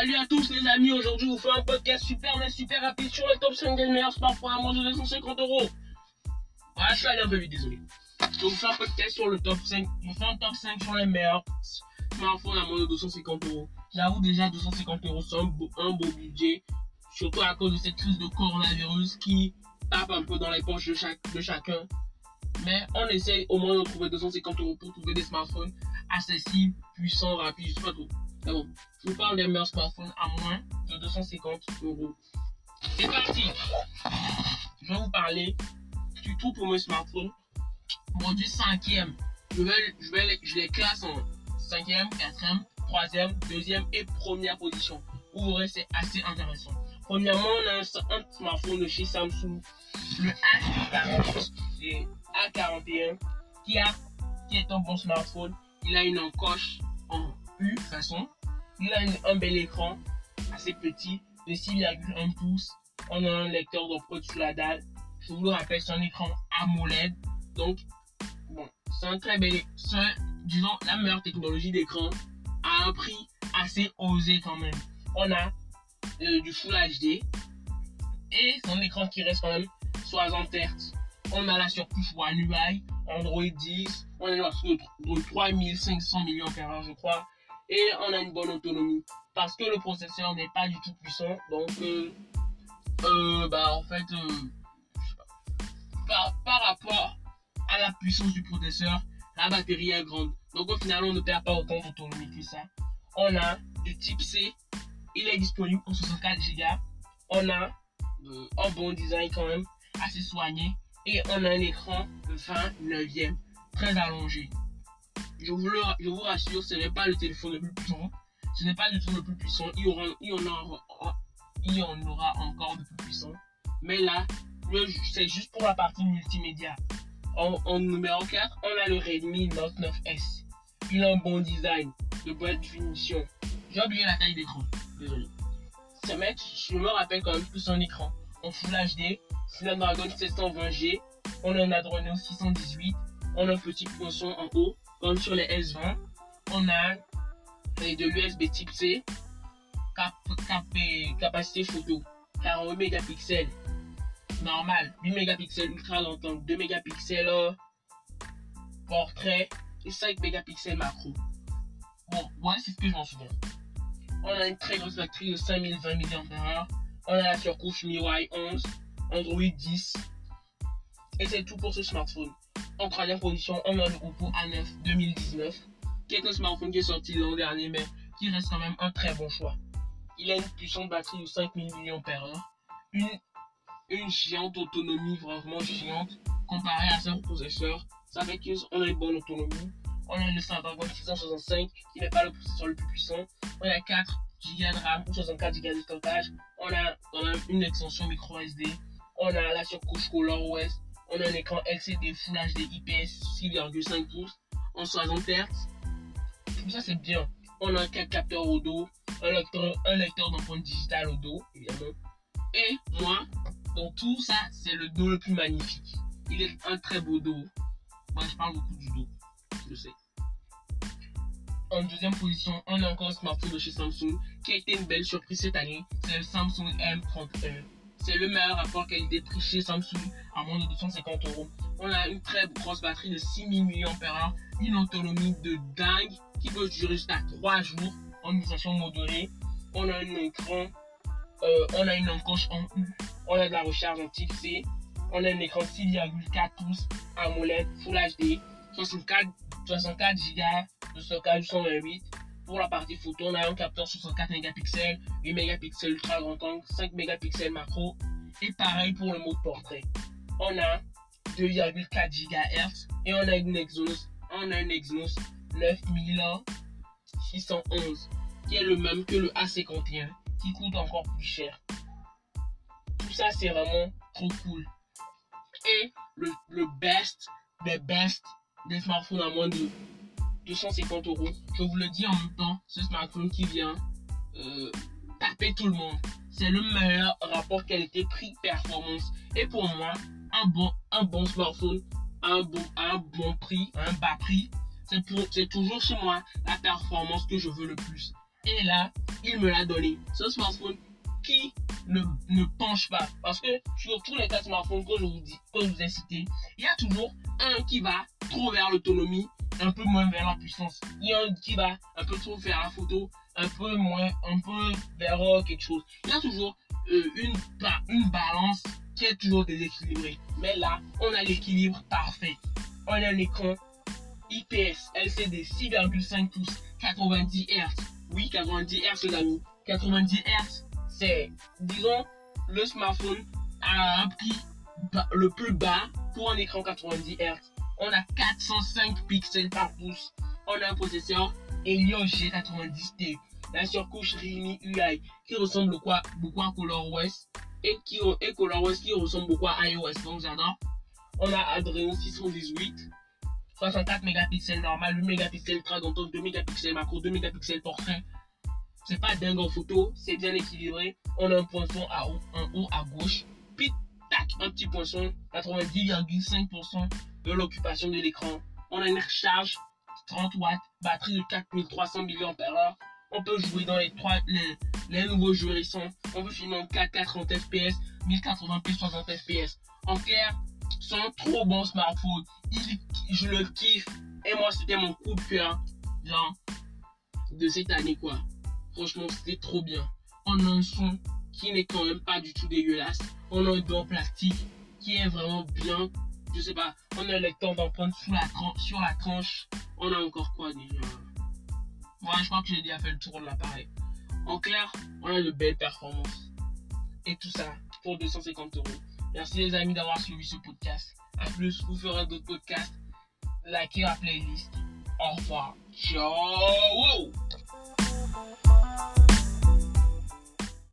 Salut à tous les amis, aujourd'hui on fait un podcast super mais super rapide sur le top 5 des meilleurs smartphones à moins de 250 euros. Voilà, je suis allé un peu vite, désolé. Je vous fais un podcast sur le top 5, je vous fais un top 5 sur les meilleurs smartphones à moins de 250 euros. J'avoue déjà 250 euros c'est un beau, un beau budget, surtout à cause de cette crise de coronavirus qui tape un peu dans les poches de, chaque, de chacun. Mais on essaye au moins de trouver 250 euros pour trouver des smartphones accessibles, puissants, rapides, je sais pas trop. Bon, je vous parle des meilleurs smartphones à moins de 250 euros. C'est parti Je vais vous parler du tout pour mes smartphones. Produit cinquième. Je, vais, je, vais, je les classe en cinquième, quatrième, troisième, deuxième et première position. Vous verrez, c'est assez intéressant. Premièrement, on a un, un smartphone de chez Samsung, le A40 et A41, qui, a, qui est un bon smartphone. Il a une encoche en Façon. Il a un bel écran assez petit de 6,1 pouces. On a un lecteur d'empreinte sous la dalle. Je vous le rappelle, c'est un écran AMOLED. Donc, bon, c'est un très bel, c'est disons la meilleure technologie d'écran à un prix assez osé quand même. On a euh, du Full HD et un écran qui reste quand même 60 Hz. On a la surcouche One UI, Android 10, on est de 3500 millions par je crois, et on a une bonne autonomie parce que le processeur n'est pas du tout puissant. Donc, euh, euh, bah en fait, euh, par, par, rapport à la puissance du processeur, la batterie est grande. Donc au final, on ne perd pas autant d'autonomie que ça. On a du type C, il est disponible pour 64 Go. On a un bon design quand même, assez soigné. Et on a un écran 29e, très allongé. Je vous, le, je vous rassure, ce n'est pas le téléphone le plus puissant. Ce n'est pas du tout le plus puissant. Il y, aura, il, y en aura, il y en aura encore de plus puissant. Mais là, c'est juste pour la partie multimédia. En, numéro 4, on a le Redmi Note 9S. Il a un bon design, de bonne définition. J'ai oublié la taille d'écran. Désolé. Ce mec, je me rappelle quand même plus son écran. En Full HD, Snapdragon 720G, on a un Adreno 618, on a un petit poinçon en haut, comme sur les S20. On a de l'USB type C, cap, capacité photo 48 mégapixels normal, 8 mégapixels ultra longtemps, 2 mégapixels portrait et 5 mégapixels macro. Bon, voilà, c'est ce que je m'en souviens. On a une très grosse batterie de 5020 mAh. On a la surcouche MIUI 11, Android 10. Et c'est tout pour ce smartphone. En troisième position, on a le Oppo A9 2019, qui est un smartphone qui est sorti l'an dernier, mais qui reste quand même un très bon choix. Il a une puissante batterie de 5000 mAh, une, une géante autonomie, vraiment géante, comparée à son processeur. Ça fait qu'on a une bonne autonomie. On a le Snapdragon 665, qui n'est pas le processeur le plus puissant. On a 4 Go de RAM ou 64 Go de stockage. On a quand même une extension micro SD. On a la surcouche ColorOS. On a un écran LCD Full HD IPS 6,5 pouces en 60 Hz. Tout ça c'est bien. On a un capteur au dos, un lecteur, un lecteur au dos, évidemment. Et moi, dans tout ça, c'est le dos le plus magnifique. Il est un très beau dos. Moi, je parle beaucoup du dos. Je sais. En deuxième position, on a encore un smartphone de chez Samsung qui a été une belle surprise cette année. C'est le Samsung M31. C'est le meilleur rapport qualité-prix chez Samsung à moins de 250 euros. On a une très grosse batterie de 6000 mAh, une autonomie de dingue qui peut durer jusqu'à 3 jours en utilisation modérée. On a un écran, euh, on a une encoche en U, on a de la recharge en type C, on a un écran 6,4 pouces AMOLED Full HD, 64, 64 Go de stockage 128 pour la partie photo, on a un capteur 64 mégapixels, 8 mégapixels ultra grand angle, 5 mégapixels macro. Et pareil pour le mode portrait. On a 2,4 GHz et on a une Exynos, on a une Exynos 9611 qui est le même que le A51 qui coûte encore plus cher. Tout ça c'est vraiment trop cool. Et le, le best des best des smartphones à moins de 250 euros. Je vous le dis en même temps, ce smartphone qui vient euh, taper tout le monde. C'est le meilleur rapport qualité-prix-performance. Et pour moi, un bon, un bon smartphone un bon, un bon prix, un bas prix, c'est toujours chez moi la performance que je veux le plus. Et là, il me l'a donné. Ce smartphone qui ne, ne penche pas. Parce que sur tous les quatre smartphones que je vous dis, que je vous ai cités, il y a toujours un qui va trop vers l'autonomie, un peu moins vers la puissance. Il y a qui va un peu trop vers la photo, un peu moins, un peu vers euh, quelque chose. Il y a toujours euh, une, une balance qui est toujours déséquilibrée. Mais là, on a l'équilibre parfait. On a un écran IPS LCD 6,5 pouces, 90 Hz. Oui, 90 Hz, les amis. 90 Hz, c'est, disons, le smartphone à un prix le plus bas pour un écran 90 Hz. On a 405 pixels par pouce. On a un processeur Helio G90T. La surcouche Realme UI qui ressemble beaucoup à, ColorOS et, qui, ColorOS qui ressemble beaucoup à iOS. Donc j'adore. On a Adreno 618. 64 mégapixels normal, 8 mégapixels donc 2 mégapixels macro, 2 mégapixels portrait. C'est pas dingue en photo, c'est bien équilibré. On a un poinçon à haut, haut à gauche. Un petit poinçon, 90,5% de l'occupation de l'écran. On a une recharge 30 watts, batterie de 4300 mAh. On peut jouer dans les trois les, les nouveaux jeux récents. On peut filmer en 4K 30 fps, 1080p 60 fps. En clair, c'est un trop bon smartphone. je le kiffe. Et moi, c'était mon coup de cœur de cette année, quoi. Franchement, c'était trop bien. On a un son qui n'est quand même pas du tout dégueulasse. On a un dos en plastique qui est vraiment bien. Je sais pas, on a le temps d'en prendre sur la, sur la tranche. On a encore quoi déjà? Ouais, je crois que j'ai déjà fait le tour de l'appareil. En clair, on a de belles performances. Et tout ça pour 250 euros. Merci les amis d'avoir suivi ce podcast. A plus, vous ferez d'autres podcasts. Likez la playlist. Au revoir. Ciao